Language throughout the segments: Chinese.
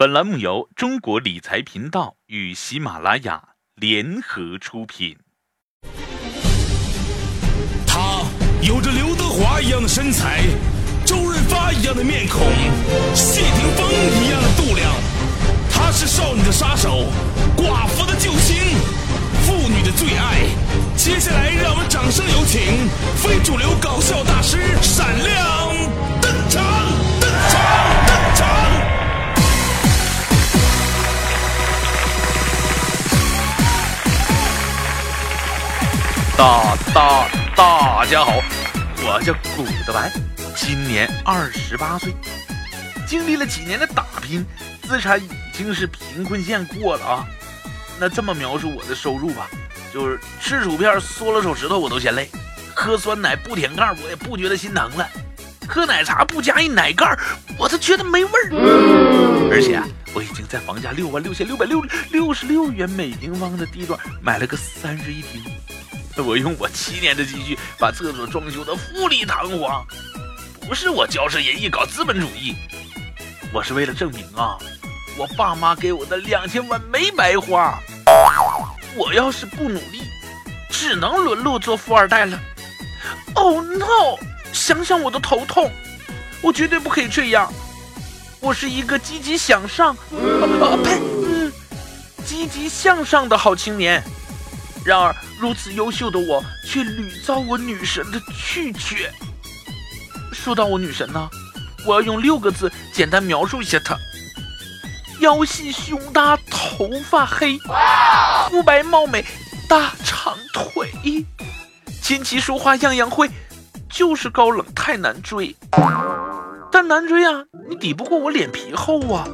本栏目由中国理财频道与喜马拉雅联合出品。他有着刘德华一样的身材，周润发一样的面孔，谢霆锋一样的度量。他是少女的杀手，寡妇的救星，妇女的最爱。接下来，让我们掌声有请非主流搞笑大师大大大家好，我叫古德白，今年二十八岁，经历了几年的打拼，资产已经是贫困线过了啊。那这么描述我的收入吧，就是吃薯片缩了手指头我都嫌累，喝酸奶不舔盖我也不觉得心疼了，喝奶茶不加一奶盖我都觉得没味儿。而且我已经在房价六万六千六百六六十六元每平方的地段买了个三室一厅。我用我七年的积蓄把厕所装修的富丽堂皇，不是我骄奢淫逸搞资本主义，我是为了证明啊，我爸妈给我的两千万没白花。我要是不努力，只能沦落做富二代了。Oh no！想想我都头痛，我绝对不可以这样。我是一个积极向上，啊呸，积极向上的好青年。然而，如此优秀的我，却屡遭我女神的拒绝。说到我女神呢，我要用六个字简单描述一下她：腰细胸大，头发黑，肤白貌美，大长腿，琴棋书画样样会，就是高冷太难追。但难追啊，你抵不过我脸皮厚啊。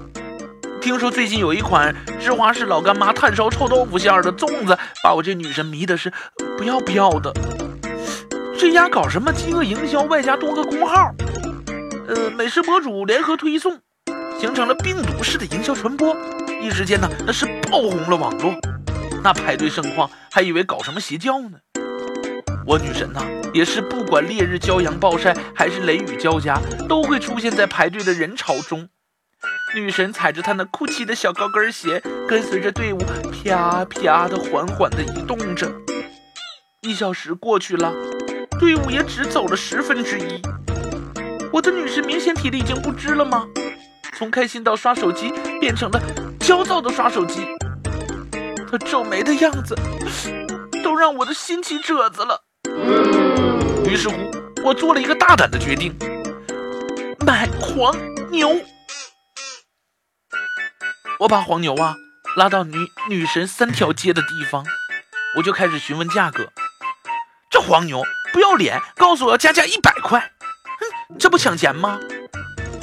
听说最近有一款芝华士老干妈炭烧臭豆腐馅儿的粽子，把我这女神迷的是不要不要的。这家搞什么饥饿营销，外加多个公号，呃，美食博主联合推送，形成了病毒式的营销传播，一时间呢，那是爆红了网络。那排队盛况，还以为搞什么邪教呢。我女神呐，也是不管烈日骄阳暴晒，还是雷雨交加，都会出现在排队的人潮中。女神踩着她那酷气的小高跟鞋，跟随着队伍啪啪的缓缓的移动着。一小时过去了，队伍也只走了十分之一。我的女神明显体力已经不支了吗？从开心到刷手机，变成了焦躁的刷手机。她皱眉的样子，都让我的心起褶子了。于是乎，我做了一个大胆的决定：买黄牛。我把黄牛啊拉到女女神三条街的地方，我就开始询问价格。这黄牛不要脸，告诉我要加价一百块，哼，这不抢钱吗？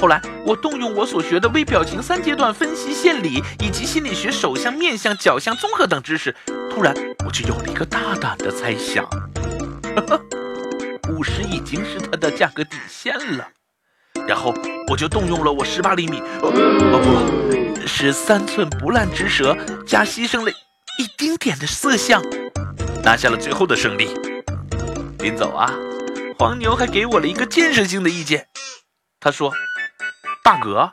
后来我动用我所学的微表情三阶段分析线理以及心理学手相、面相、脚相综合等知识，突然我就有了一个大胆的猜想：五十已经是它的价格底线了。然后我就动用了我十八厘米，哦不是三寸不烂之舌，加牺牲了一丁点的色相，拿下了最后的胜利。临走啊，黄牛还给我了一个建设性的意见。他说：“大哥，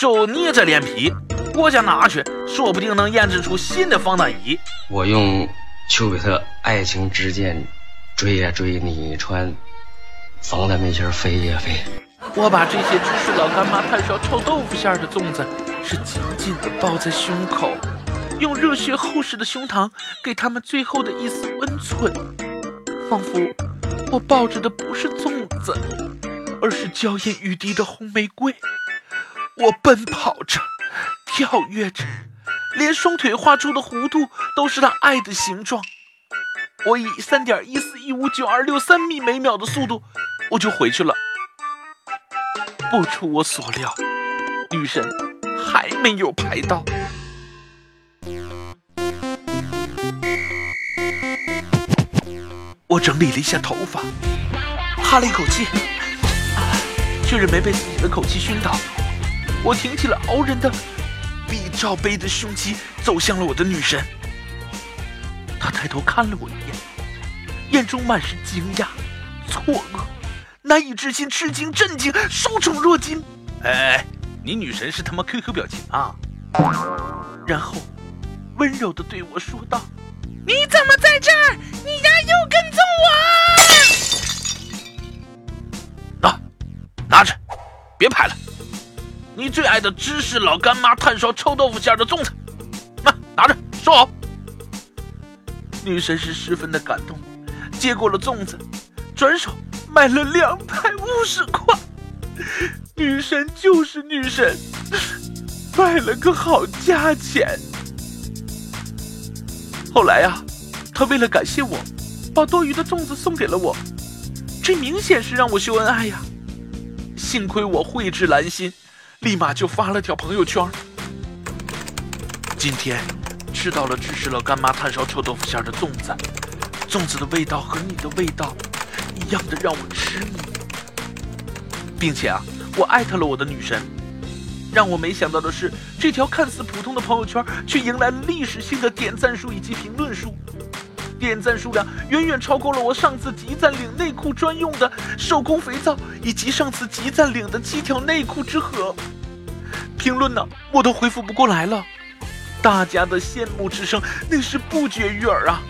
就你这脸皮，国家拿去，说不定能研制出新的防弹衣。”我用丘比特爱情之箭追呀追，你穿防弹背心飞呀飞。我把这些芝士老干妈炭烧臭豆腐馅的粽子是紧紧地抱在胸口，用热血厚实的胸膛给他们最后的一丝温存，仿佛我抱着的不是粽子，而是娇艳欲滴的红玫瑰。我奔跑着，跳跃着，连双腿画出的弧度都是他爱的形状。我以三点一四一五九二六三米每秒的速度，我就回去了。不出我所料，女神还没有排到。我整理了一下头发，哈了一口气，确认没被自己的口气熏倒。我挺起了傲人的比罩杯的胸肌，走向了我的女神。她抬头看了我一眼，眼中满是惊讶、错愕。难以置信、吃惊、震惊、受宠若惊。哎，你女神是他妈 QQ 表情啊！然后温柔的对我说道：“你怎么在这儿？你丫又跟踪我！拿，拿着，别拍了。你最爱的芝士老干妈炭烧臭豆腐馅的粽子，那拿着收好。”女神是十分的感动，接过了粽子，转手卖了两百五十块。女神就是女神，卖了个好价钱。后来呀，她为了感谢我，把多余的粽子送给了我，这明显是让我秀恩爱呀。幸亏我慧智兰心，立马就发了条朋友圈。今天吃到了芝士了干妈炭烧臭豆腐馅的粽子，粽子的味道和你的味道一样的让我痴迷，并且啊。我艾特了我的女神，让我没想到的是，这条看似普通的朋友圈却迎来了历史性的点赞数以及评论数，点赞数量远远超过了我上次集赞领内裤专用的手工肥皂，以及上次集赞领的七条内裤之和。评论呢，我都回复不过来了，大家的羡慕之声那是不绝于耳啊，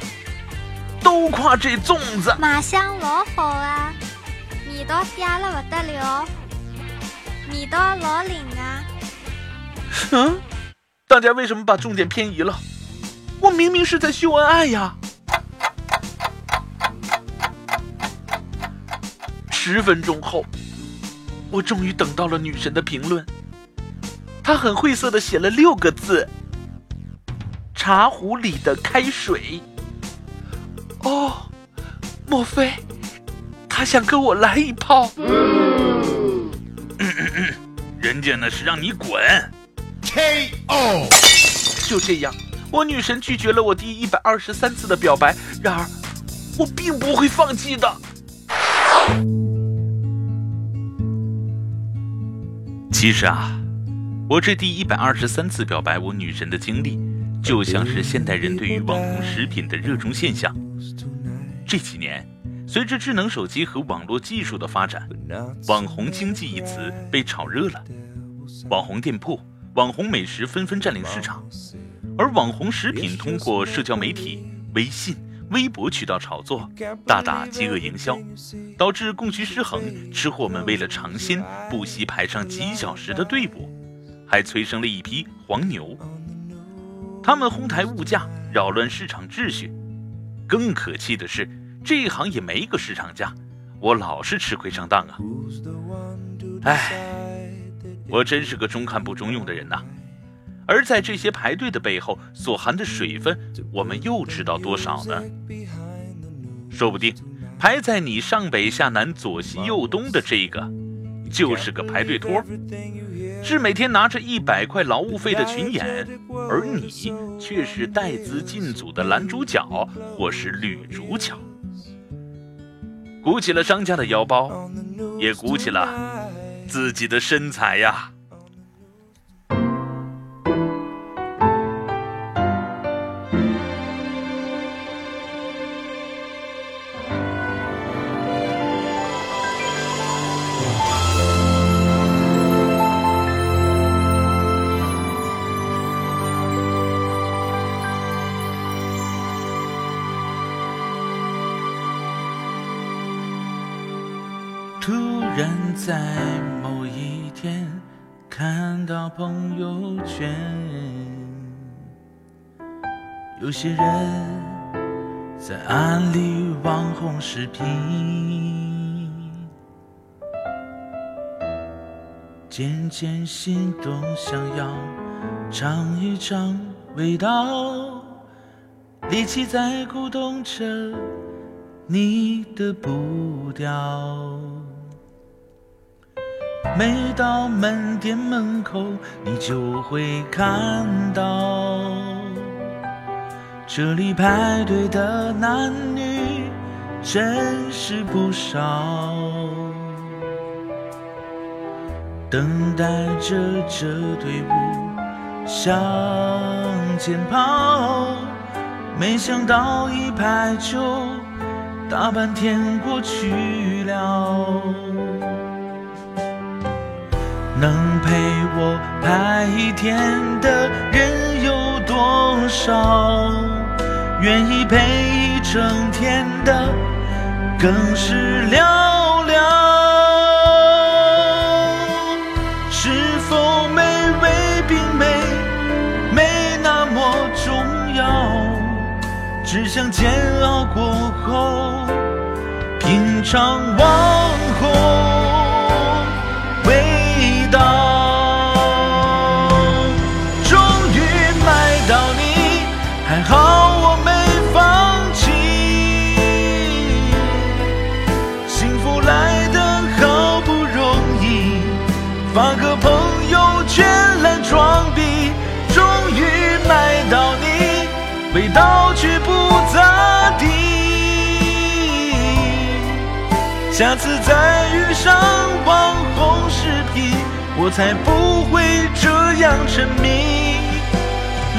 都夸这粽子。卖相老好啊，味道嗲了不得了。味道老灵啊！嗯，大家为什么把重点偏移了？我明明是在秀恩爱呀！十分钟后，我终于等到了女神的评论。她很晦涩的写了六个字：“茶壶里的开水。”哦，莫非她想跟我来一炮？人家那是让你滚！K.O. 就这样，我女神拒绝了我第一百二十三次的表白。然而，我并不会放弃的。其实啊，我这第一百二十三次表白我女神的经历，就像是现代人对于网红食品的热衷现象。这几年。随着智能手机和网络技术的发展，“网红经济”一词被炒热了，网红店铺、网红美食纷纷占领市场，而网红食品通过社交媒体、微信、微博渠道炒作，大打饥饿营销，导致供需失衡。吃货们为了尝鲜，不惜排上几小时的队伍，还催生了一批黄牛，他们哄抬物价，扰乱市场秩序。更可气的是。这一行也没个市场价，我老是吃亏上当啊！哎，我真是个中看不中用的人呐。而在这些排队的背后所含的水分，我们又知道多少呢？说不定排在你上北下南左西右东的这个，就是个排队托，是每天拿着一百块劳务费的群演，而你却是带资进组的男主角或是女主角。鼓起了商家的腰包，也鼓起了自己的身材呀。突然在某一天看到朋友圈，有些人在安利网红视频，渐渐心动，想要尝一尝味道，力气在鼓动着你的步调。每到门店门口，你就会看到，这里排队的男女真是不少，等待着这队伍向前跑。没想到一排就大半天过去了。能陪我拍一天的人有多少？愿意陪一整天的更是寥寥。是否美味并没没那么重要？只想煎熬过后品尝网下次再遇上网红视频，我才不会这样沉迷，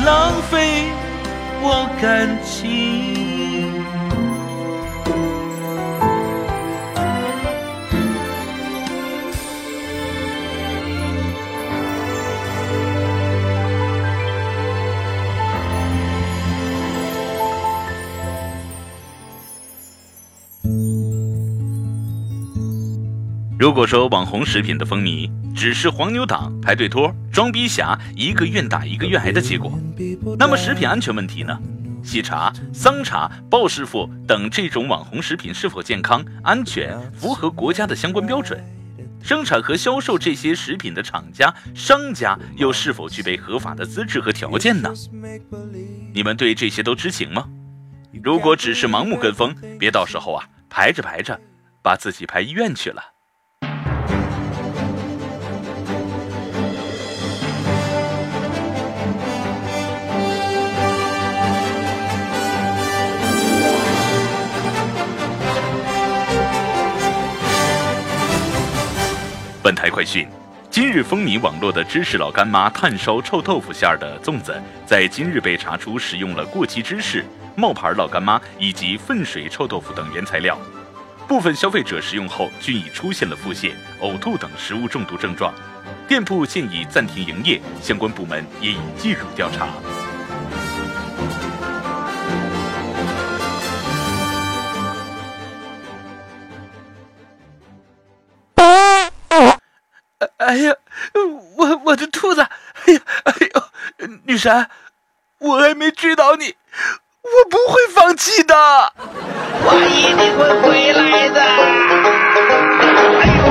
浪费我感情。如果说网红食品的风靡只是黄牛党、排队托、装逼侠一个愿打一个愿挨的结果，那么食品安全问题呢？喜茶、桑茶、鲍师傅等这种网红食品是否健康、安全，符合国家的相关标准？生产和销售这些食品的厂家、商家又是否具备合法的资质和条件呢？你们对这些都知情吗？如果只是盲目跟风，别到时候啊排着排着，把自己排医院去了。本台快讯：今日风靡网络的芝士老干妈炭烧臭豆腐馅儿的粽子，在今日被查出使用了过期芝士、冒牌老干妈以及粪水臭豆腐等原材料，部分消费者食用后均已出现了腹泻、呕吐等食物中毒症状，店铺现已暂停营业，相关部门也已介入调查。哎呀，我我的兔子！哎呀，哎呦，女神，我还没追到你，我不会放弃的，我一定会回来的。哎呦！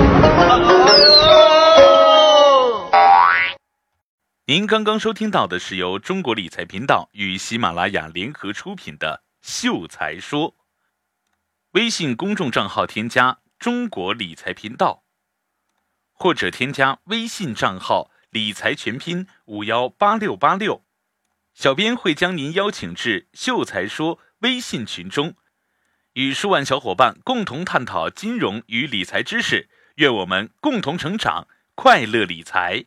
您刚刚收听到的是由中国理财频道与喜马拉雅联合出品的《秀才说》，微信公众账号添加“中国理财频道”。或者添加微信账号“理财全拼五幺八六八六”，小编会将您邀请至“秀才说”微信群中，与数万小伙伴共同探讨金融与理财知识。愿我们共同成长，快乐理财。